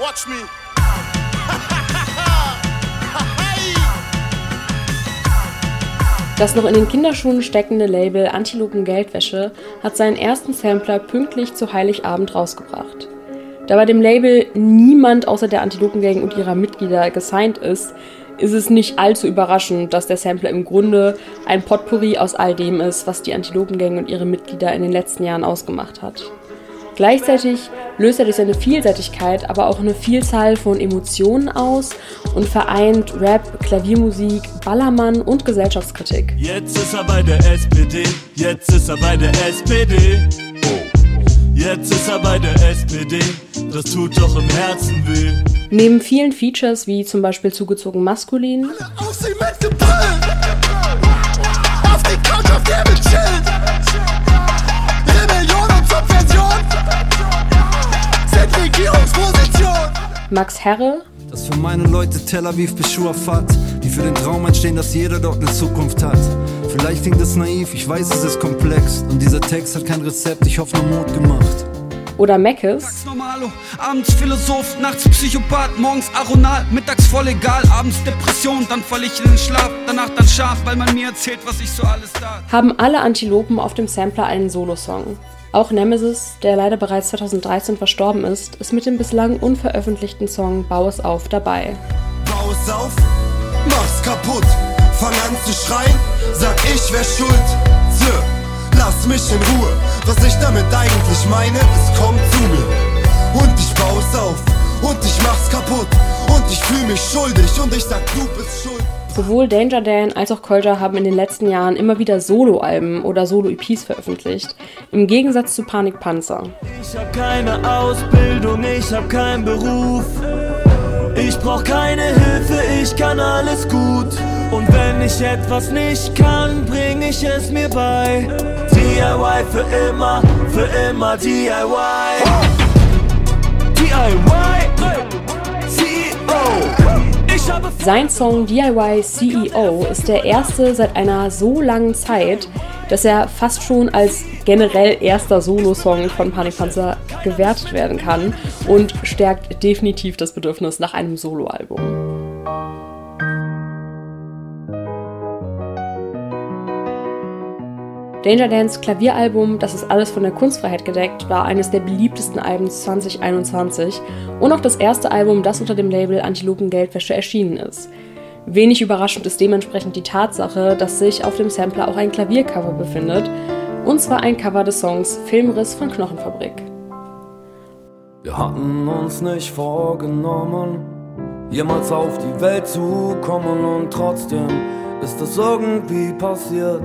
Watch me. Das noch in den Kinderschuhen steckende Label Antilopen Geldwäsche hat seinen ersten Sampler pünktlich zu Heiligabend rausgebracht. Da bei dem Label niemand außer der Antilopengang und ihrer Mitglieder gesigned ist, ist es nicht allzu überraschend, dass der Sampler im Grunde ein Potpourri aus all dem ist, was die Antilopengang und ihre Mitglieder in den letzten Jahren ausgemacht hat. Gleichzeitig löst er durch seine Vielseitigkeit aber auch eine Vielzahl von Emotionen aus und vereint Rap, Klaviermusik, Ballermann und Gesellschaftskritik. Jetzt ist er bei der SPD, jetzt ist er bei der SPD. Jetzt ist er bei der SPD, das tut doch im Herzen weh. Neben vielen Features wie zum Beispiel zugezogen maskulin Auf sie mitgebrüllt. Auf die Couch, auf der wir chillen. Max Herre, Das für meine Leute Tel Aviv bis Schuafat, die für den Traum entstehen, dass jeder dort eine Zukunft hat. Vielleicht klingt das naiv, ich weiß, es ist komplex. Und dieser Text hat kein Rezept, ich hoffe nur Mut gemacht. oder Meckes, Normalo, abends Philosoph, nachts Psychopath, morgens Aronal, mittags voll egal, abends Depression, dann fall ich in den Schlaf, danach dann scharf, weil man mir erzählt, was ich so alles da. haben alle Antilopen auf dem Sampler einen Solosong. Auch Nemesis, der leider bereits 2013 verstorben ist, ist mit dem bislang unveröffentlichten Song Bau es auf dabei. Bau es auf, mach's kaputt. Fang an zu schreien, sag ich wär schuld. Zö, lass mich in Ruhe. Was ich damit eigentlich meine, es kommt zu mir. Und ich bau es auf, und ich mach's kaputt. Und ich fühl mich schuldig, und ich sag, du bist schuld. Sowohl Danger Dan als auch Kolja haben in den letzten Jahren immer wieder Soloalben oder Solo-EPs veröffentlicht, im Gegensatz zu Panik Panzer. Ich hab keine Ausbildung, ich hab keinen Beruf. Ich brauch keine Hilfe, ich kann alles gut. Und wenn ich etwas nicht kann, bring ich es mir bei. DIY für immer, für immer. DIY, Sein Song DIY CEO ist der erste seit einer so langen Zeit, dass er fast schon als generell erster Solo-Song von Panik Panzer gewertet werden kann und stärkt definitiv das Bedürfnis nach einem Soloalbum. Danger Dance Klavieralbum, das ist alles von der Kunstfreiheit gedeckt, war eines der beliebtesten Alben 2021 und auch das erste Album, das unter dem Label Antilopen Geldwäsche erschienen ist. Wenig überraschend ist dementsprechend die Tatsache, dass sich auf dem Sampler auch ein Klaviercover befindet, und zwar ein Cover des Songs Filmriss von Knochenfabrik. Wir hatten uns nicht vorgenommen, jemals auf die Welt zu kommen und trotzdem ist es irgendwie passiert.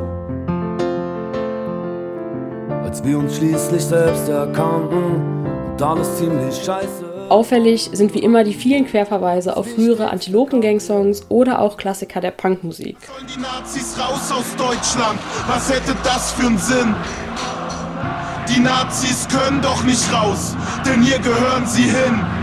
Als wir uns schließlich selbst erkannten und alles ziemlich scheiße. Auffällig sind wie immer die vielen Querverweise auf frühere Antilopen-Gang-Songs oder auch Klassiker der Punkmusik. Sollen die Nazis raus aus Deutschland? Was hätte das für einen Sinn? Die Nazis können doch nicht raus, denn hier gehören sie hin.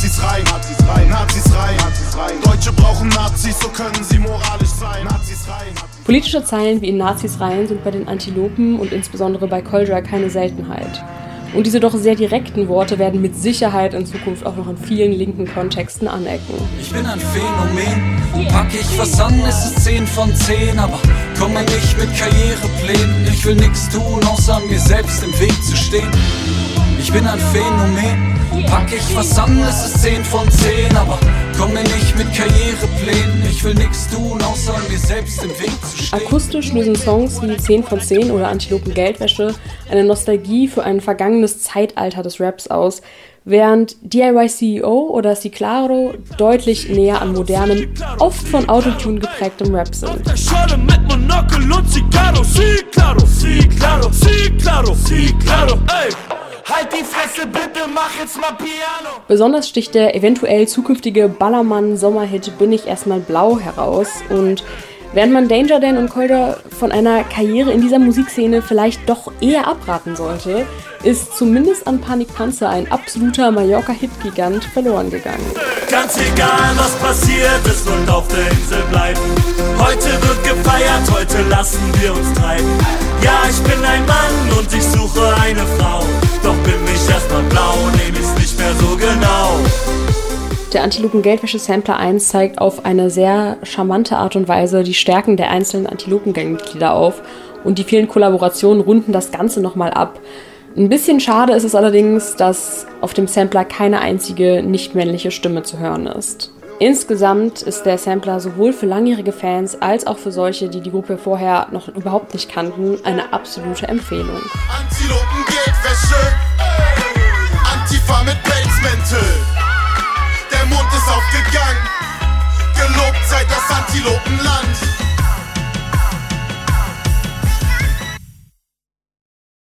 Nazis rein, Nazis rein, Nazis rein, Nazis rein. Deutsche brauchen Nazis, so können sie moralisch sein. Nazis rein. Politische Zeilen wie in Nazis Reihen sind bei den Antilopen und insbesondere bei Koldra keine Seltenheit. Und diese doch sehr direkten Worte werden mit Sicherheit in Zukunft auch noch in vielen linken Kontexten anecken. Ich bin ein Phänomen, pack ich was an, ist es 10 von 10, aber komme nicht mit Karriereplänen. Ich will nix tun, außer mir selbst im Weg zu stehen. Ich bin ein Phänomen, pack ich was an, ist es 10 von 10, aber komme nicht mit Karriereplänen. Ich will nix tun, außer mir selbst im Weg zu stehen. Akustisch lösen Songs wie 10 von 10 oder Antilopen Geldwäsche eine Nostalgie für ein vergangenes Zeitalter des Raps aus, während DIY CEO oder Ciclaro deutlich näher an modernem, oft von Autotune geprägtem Rap sind. Halt die Fresse, bitte, mach jetzt mal Piano. Besonders sticht der eventuell zukünftige Ballermann-Sommerhit Bin ich erstmal blau heraus und während man Danger Dan und Kolder von einer Karriere in dieser Musikszene vielleicht doch eher abraten sollte, ist zumindest an Panik Panzer ein absoluter Mallorca-Hit-Gigant verloren gegangen. Ganz egal, was passiert ist und auf der Insel bleiben. Heute wird gefeiert, heute lassen wir uns treiben. Ja, ich bin ein Mann und ich suche eine Frau. Doch bin ich erstmal Der Antilopen-Geldwäsche-Sampler 1 zeigt auf eine sehr charmante Art und Weise die Stärken der einzelnen Antilopen-Gang-Mitglieder auf und die vielen Kollaborationen runden das Ganze nochmal ab. Ein bisschen schade ist es allerdings, dass auf dem Sampler keine einzige nicht männliche Stimme zu hören ist. Insgesamt ist der Sampler sowohl für langjährige Fans als auch für solche, die die Gruppe vorher noch überhaupt nicht kannten, eine absolute Empfehlung. Antilopen Geldwäsche, Antifa mit Pelzmäntel. party lopen laat.